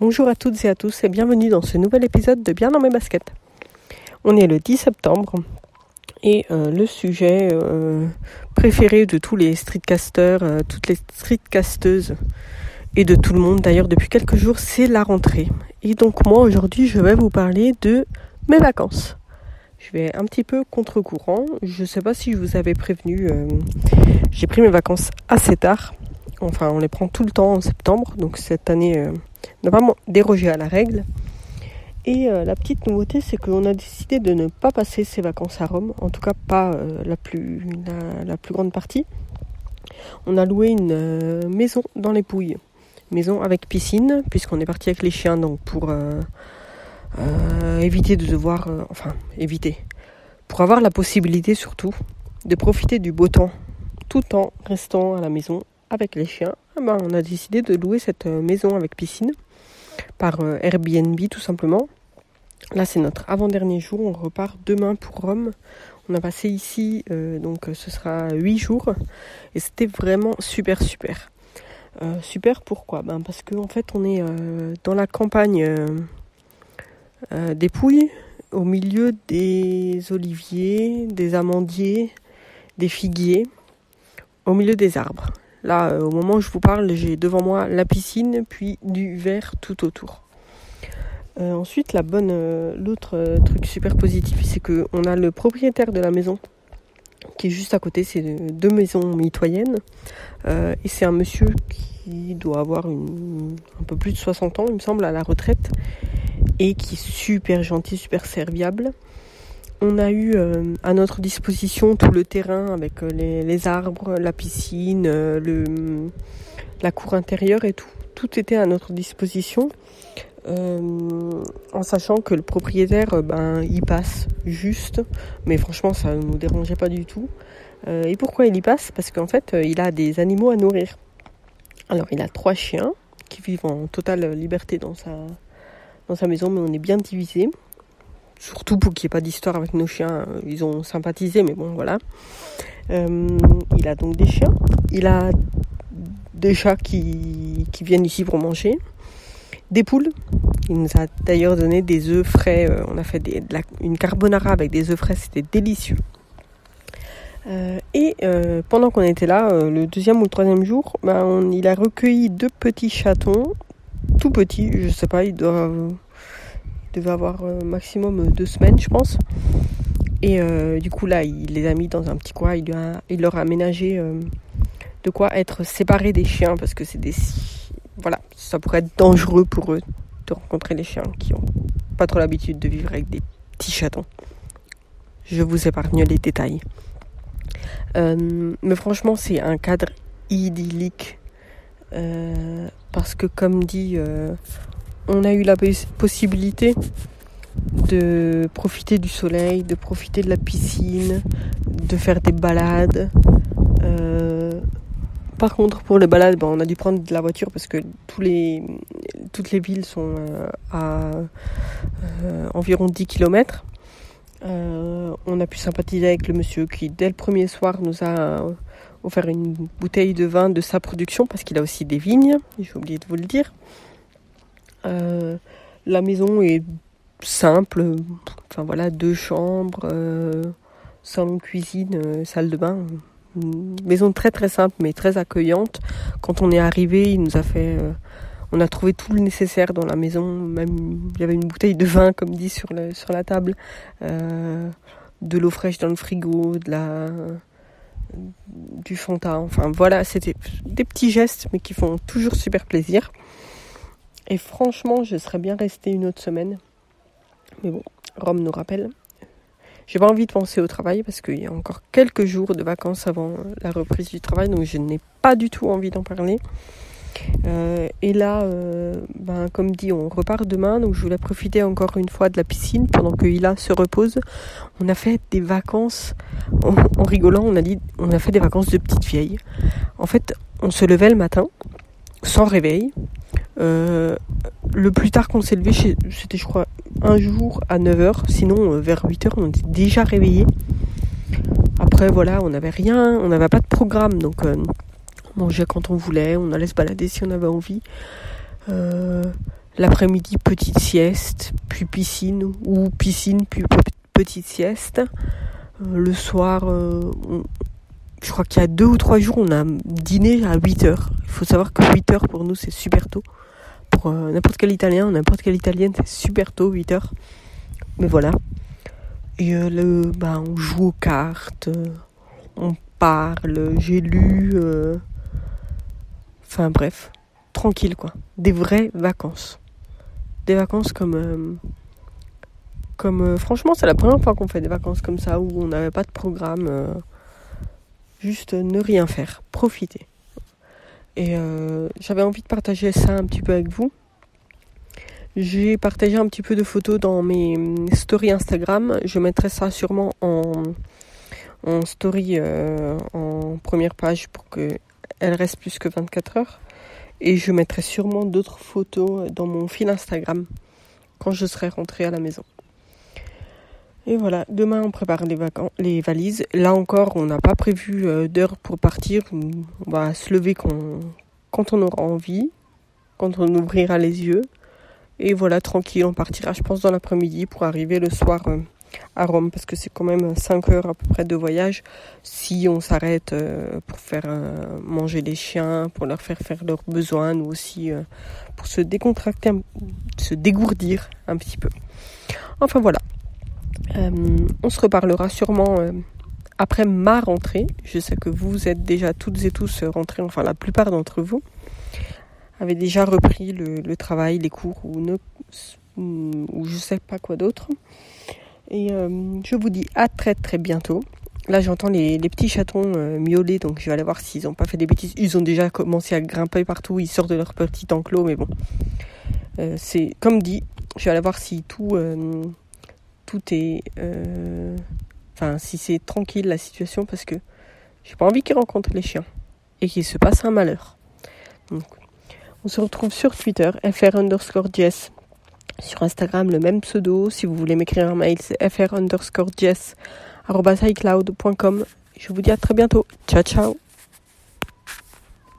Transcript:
Bonjour à toutes et à tous et bienvenue dans ce nouvel épisode de Bien dans mes baskets. On est le 10 septembre et euh, le sujet euh, préféré de tous les streetcasters, euh, toutes les streetcasteuses et de tout le monde d'ailleurs depuis quelques jours, c'est la rentrée. Et donc moi aujourd'hui je vais vous parler de mes vacances. Je vais un petit peu contre-courant. Je ne sais pas si je vous avais prévenu. J'ai pris mes vacances assez tard. Enfin, on les prend tout le temps en septembre. Donc cette année, n'a pas dérogé à la règle. Et euh, la petite nouveauté, c'est qu'on a décidé de ne pas passer ses vacances à Rome, en tout cas pas euh, la, plus, la, plus grande partie. On a loué une euh, maison dans les Pouilles, maison avec piscine, puisqu'on est parti avec les chiens, donc pour éviter de devoir, enfin éviter, pour avoir la possibilité surtout de profiter du beau temps, tout en restant à la maison avec les chiens. Eh ben, on a décidé de louer cette maison avec piscine par euh, Airbnb tout simplement. Là c'est notre avant-dernier jour, on repart demain pour Rome. On a passé ici, euh, donc ce sera 8 jours et c'était vraiment super super. Euh, super pourquoi? Ben Parce qu'en en fait on est dans la campagne des Pouilles, au milieu des oliviers, des amandiers, des figuiers, au milieu des arbres. Là, euh, au moment où je vous parle, j'ai devant moi la piscine, puis du verre tout autour. Euh, ensuite, la bonne, euh, l'autre truc super positif, c'est que on a le propriétaire de la maison qui est juste à côté. C'est deux maisons mitoyennes, et c'est un monsieur qui doit avoir un peu plus de 60 ans, il me semble, à la retraite, et qui est super gentil, super serviable. On a eu euh, à notre disposition tout le terrain avec euh, les, arbres, la piscine, euh, le, la cour intérieure et tout. Tout était à notre disposition. en sachant que le propriétaire, ben, il passe juste, mais franchement, ça ne nous dérangeait pas du tout. et pourquoi il y passe? Parce qu'en fait, il a des animaux à nourrir. Alors, il a trois chiens qui vivent en totale liberté dans sa, dans sa maison, mais on est bien divisés surtout pour qu'il n'y ait pas d'histoire avec nos chiens. Ils ont sympathisé, mais bon, voilà. Euh, il a donc des chiens. Il a des chats qui, viennent ici pour manger. Des poules. Il nous a d'ailleurs donné des œufs frais. Euh, on a fait une carbonara avec des œufs frais. C'était délicieux. Euh, et pendant qu'on était là, le deuxième ou le troisième jour, ben, il a recueilli deux petits chatons, tout petits, je sais pas, ils doivent devait avoir euh, maximum euh, deux semaines, je pense. Et euh, du coup, là, il les a mis dans un petit coin. Il, leur a aménagé de quoi être séparés des chiens parce que c'est des. Voilà, ça pourrait être dangereux pour eux de rencontrer les chiens qui ont pas trop l'habitude de vivre avec des petits chatons. Je vous épargne les détails. mais franchement, c'est un cadre idyllique. parce que, comme dit on a eu la possibilité de profiter du soleil, de profiter de la piscine, de faire des balades. Euh, par contre, pour les balades, ben, on a dû prendre de la voiture parce que toutes les villes sont euh, à euh, environ 10 km. on a pu sympathiser avec le monsieur qui, dès le premier soir, nous a offert une bouteille de vin de sa production parce qu'il a aussi des vignes, j'ai oublié de vous le dire. Euh, la maison est simple, enfin voilà, deux chambres, euh, salon, cuisine, euh, salle de bain. Maison très très simple mais très accueillante. Quand on est arrivé, il nous a fait, on a trouvé tout le nécessaire dans la maison. Même il y avait une bouteille de vin comme dit sur le, sur la table, de l'eau fraîche dans le frigo, de la du Fanta. Enfin voilà, c'était des petits gestes mais qui font toujours super plaisir. Et franchement, je serais bien restée une autre semaine. Mais bon, Rome nous rappelle. J'ai pas envie de penser au travail parce qu'il y a encore quelques jours de vacances avant la reprise du travail, donc je n'ai pas du tout envie d'en parler. Euh, et là, euh, ben, comme dit, on repart demain, donc je voulais profiter encore une fois de la piscine pendant que Hila se repose. On a fait des vacances, en, en rigolant, on a dit, on a fait des vacances de petite vieille. En fait, on se levait le matin, sans réveil, euh, le plus tard qu'on s'est levé, c'était je crois un jour à 9h, sinon euh, vers 8h on était déjà réveillé. Après voilà, on n'avait rien, on n'avait pas de programme, donc euh, on mangeait quand on voulait, on allait se balader si on avait envie. L'après-midi, petite sieste, puis piscine, ou piscine, puis petite sieste. le soir, je crois qu'il y a deux ou trois jours, on a dîné à 8 heures. Il faut savoir que 8 heures pour nous, c'est super tôt. Pour n'importe quel Italien, n'importe quelle Italienne, c'est super tôt, 8 heures. Mais voilà. Et le, bah, on joue aux cartes, on parle, j'ai lu. Enfin bref, tranquille quoi. Des vraies vacances. Des vacances comme... Euh, comme euh, franchement, c'est la première fois qu'on fait des vacances comme ça où on n'avait pas de programme. Euh, juste ne rien faire, profiter. Et j'avais envie de partager ça un petit peu avec vous. J'ai partagé un petit peu de photos dans mes stories Instagram. Je mettrai ça sûrement en, en story en première page pour que elle reste plus que 24 heures. Et je mettrai sûrement d'autres photos dans mon fil Instagram quand je serai rentrée à la maison. Et voilà, demain on prépare les, valises. Là encore, on n'a pas prévu euh, d'heure pour partir. On va se lever quand, quand on aura envie, quand on ouvrira les yeux. Et voilà, tranquille, on partira, je pense, dans l'après-midi pour arriver le soir euh, à Rome parce que c'est quand même 5 heures à peu près de voyage si on s'arrête euh, pour faire manger les chiens, pour leur faire faire leurs besoins, nous aussi pour se décontracter, se dégourdir un petit peu. Enfin voilà. On se reparlera sûrement après ma rentrée. Je sais que vous êtes déjà toutes et tous rentrés, enfin la plupart d'entre vous avez déjà repris le, travail, les cours ou, ne, ou je sais pas quoi d'autre. Et euh, je vous dis à très très bientôt. Là, j'entends les, petits chatons euh, miauler, donc je vais aller voir s'ils n'ont pas fait des bêtises. Ils ont déjà commencé à grimper partout, ils sortent de leur petit enclos, mais bon. Euh, c'est comme dit, je vais aller voir si tout, tout est. Enfin, si c'est tranquille la situation, parce que j'ai pas envie qu'ils rencontrent les chiens et qu'il se passe un malheur. Donc, on se retrouve sur Twitter, fr underscore jess sur Instagram, le même pseudo. Si vous voulez m'écrire un mail, c'est fr underscore jess Je vous dis à très bientôt. Ciao, ciao.